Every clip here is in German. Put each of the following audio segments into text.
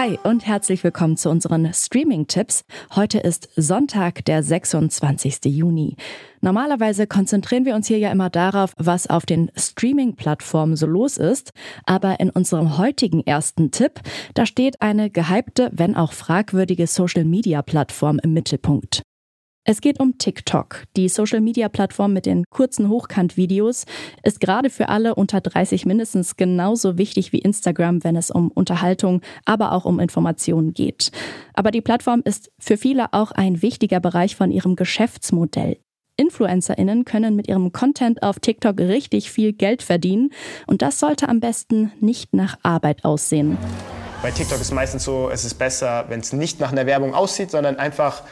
Hi und herzlich willkommen zu unseren Streaming-Tipps. Heute ist Sonntag, der 26. Juni. Normalerweise konzentrieren wir uns hier ja immer darauf, was auf den Streaming-Plattformen so los ist. Aber in unserem heutigen ersten Tipp, da steht eine gehypte, wenn auch fragwürdige Social-Media-Plattform im Mittelpunkt. Es geht um TikTok. Die Social-Media-Plattform mit den kurzen Hochkant-Videos ist gerade für alle unter 30 mindestens genauso wichtig wie Instagram, wenn es um Unterhaltung, aber auch um Informationen geht. Aber die Plattform ist für viele auch ein wichtiger Bereich von ihrem Geschäftsmodell. InfluencerInnen können mit ihrem Content auf TikTok richtig viel Geld verdienen und das sollte am besten nicht nach Arbeit aussehen. Bei TikTok ist meistens so, es ist besser, wenn es nicht nach einer Werbung aussieht, sondern einfach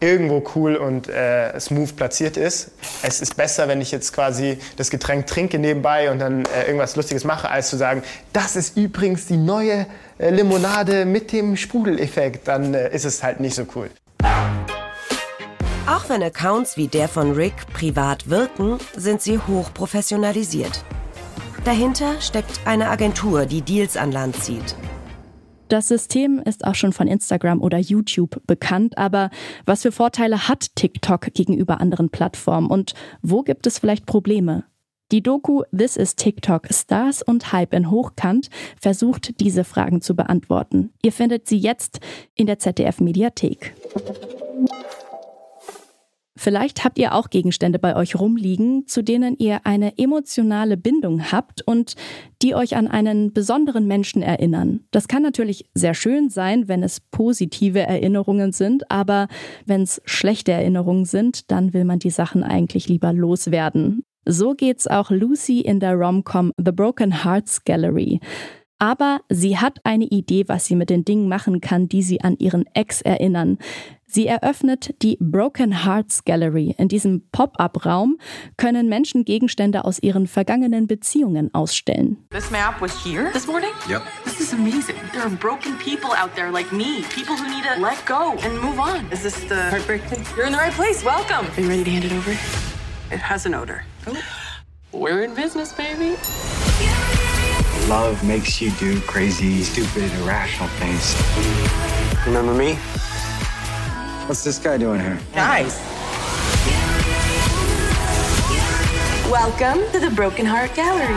irgendwo cool und äh, smooth platziert ist. Es ist besser, wenn ich jetzt quasi das Getränk trinke nebenbei und dann äh, irgendwas Lustiges mache, als zu sagen, das ist übrigens die neue äh, Limonade mit dem Sprudeleffekt. Dann äh, ist es halt nicht so cool. Auch wenn Accounts wie der von Rick privat wirken, sind sie hoch professionalisiert. Dahinter steckt eine Agentur, die Deals an Land zieht. Das System ist auch schon von Instagram oder YouTube bekannt, aber was für Vorteile hat TikTok gegenüber anderen Plattformen und wo gibt es vielleicht Probleme? Die Doku This is TikTok Stars und Hype in Hochkant versucht diese Fragen zu beantworten. Ihr findet sie jetzt in der ZDF Mediathek. Vielleicht habt ihr auch Gegenstände bei euch rumliegen, zu denen ihr eine emotionale Bindung habt und die euch an einen besonderen Menschen erinnern. Das kann natürlich sehr schön sein, wenn es positive Erinnerungen sind, aber wenn es schlechte Erinnerungen sind, dann will man die Sachen eigentlich lieber loswerden. So geht's auch Lucy in der Romcom The Broken Hearts Gallery. Aber sie hat eine Idee, was sie mit den Dingen machen kann, die sie an ihren Ex erinnern. Sie eröffnet die Broken Hearts Gallery. In diesem Pop-up-Raum können Menschen Gegenstände aus ihren vergangenen Beziehungen ausstellen. This map was here this morning? Yep. This is amazing. There are broken people out there like me, people who need to let go and move on. Is this the heartbreak thing? You're in the right place. Welcome. Are you ready to hand it over? It has an odor. Oh. We're in business, baby. Love makes you do crazy, stupid, irrational things. Remember me? What's this guy doing here? Nice. Welcome to the Broken Heart Gallery.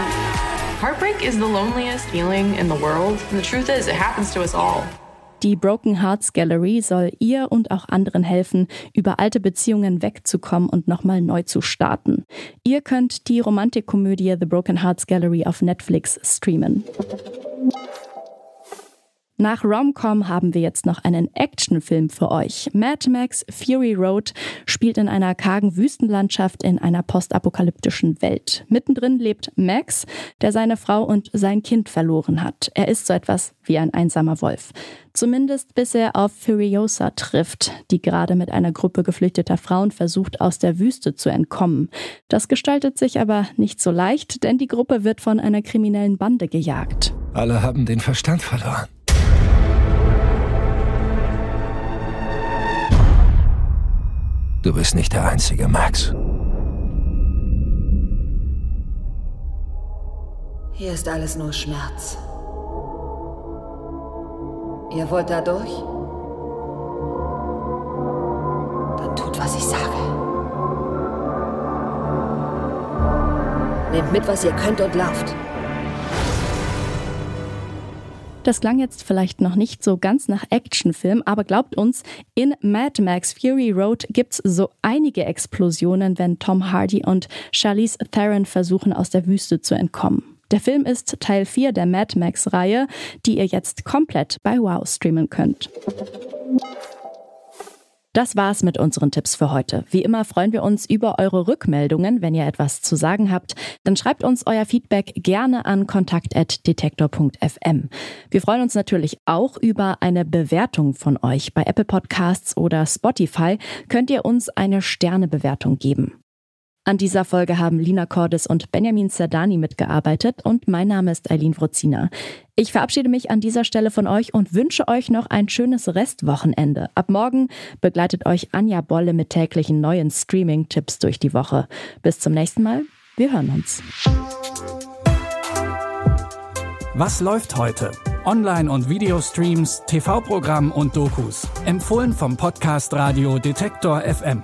Heartbreak is the loneliest feeling in the world, and the truth is, it happens to us all. Die Broken Hearts Gallery soll ihr und auch anderen helfen, über alte Beziehungen wegzukommen und nochmal neu zu starten. Ihr könnt die Romantikkomödie The Broken Hearts Gallery auf Netflix streamen. Nach Romcom haben wir jetzt noch einen Actionfilm für euch. Mad Max Fury Road spielt in einer kargen Wüstenlandschaft in einer postapokalyptischen Welt. Mittendrin lebt Max, der seine Frau und sein Kind verloren hat. Er ist so etwas wie ein einsamer Wolf. Zumindest bis er auf Furiosa trifft, die gerade mit einer Gruppe geflüchteter Frauen versucht, aus der Wüste zu entkommen. Das gestaltet sich aber nicht so leicht, denn die Gruppe wird von einer kriminellen Bande gejagt. Alle haben den Verstand verloren. Du bist nicht der Einzige, Max. Hier ist alles nur Schmerz. Ihr wollt da durch? Dann tut, was ich sage. Nehmt mit, was ihr könnt und lauft. Das klang jetzt vielleicht noch nicht so ganz nach Actionfilm, aber glaubt uns, in Mad Max Fury Road gibt's so einige Explosionen, wenn Tom Hardy und Charlize Theron versuchen, aus der Wüste zu entkommen. Der Film ist Teil 4 der Mad Max-Reihe, die ihr jetzt komplett bei Wow streamen könnt. Das war's mit unseren Tipps für heute. Wie immer freuen wir uns über eure Rückmeldungen. Wenn ihr etwas zu sagen habt, dann schreibt uns euer Feedback gerne an kontakt.detektor.fm. Wir freuen uns natürlich auch über eine Bewertung von euch. Bei Apple Podcasts oder Spotify könnt ihr uns eine Sternebewertung geben. An dieser Folge haben Lina Cordes und Benjamin Zerdani mitgearbeitet und mein Name ist Eileen Wrozina. Ich verabschiede mich an dieser Stelle von euch und wünsche euch noch ein schönes Restwochenende. Ab morgen begleitet euch Anja Bolle mit täglichen neuen Streaming-Tipps durch die Woche. Bis zum nächsten Mal. Wir hören uns. Was läuft heute? Online- und Videostreams, TV-Programm und Dokus. Empfohlen vom Podcast Radio Detektor FM.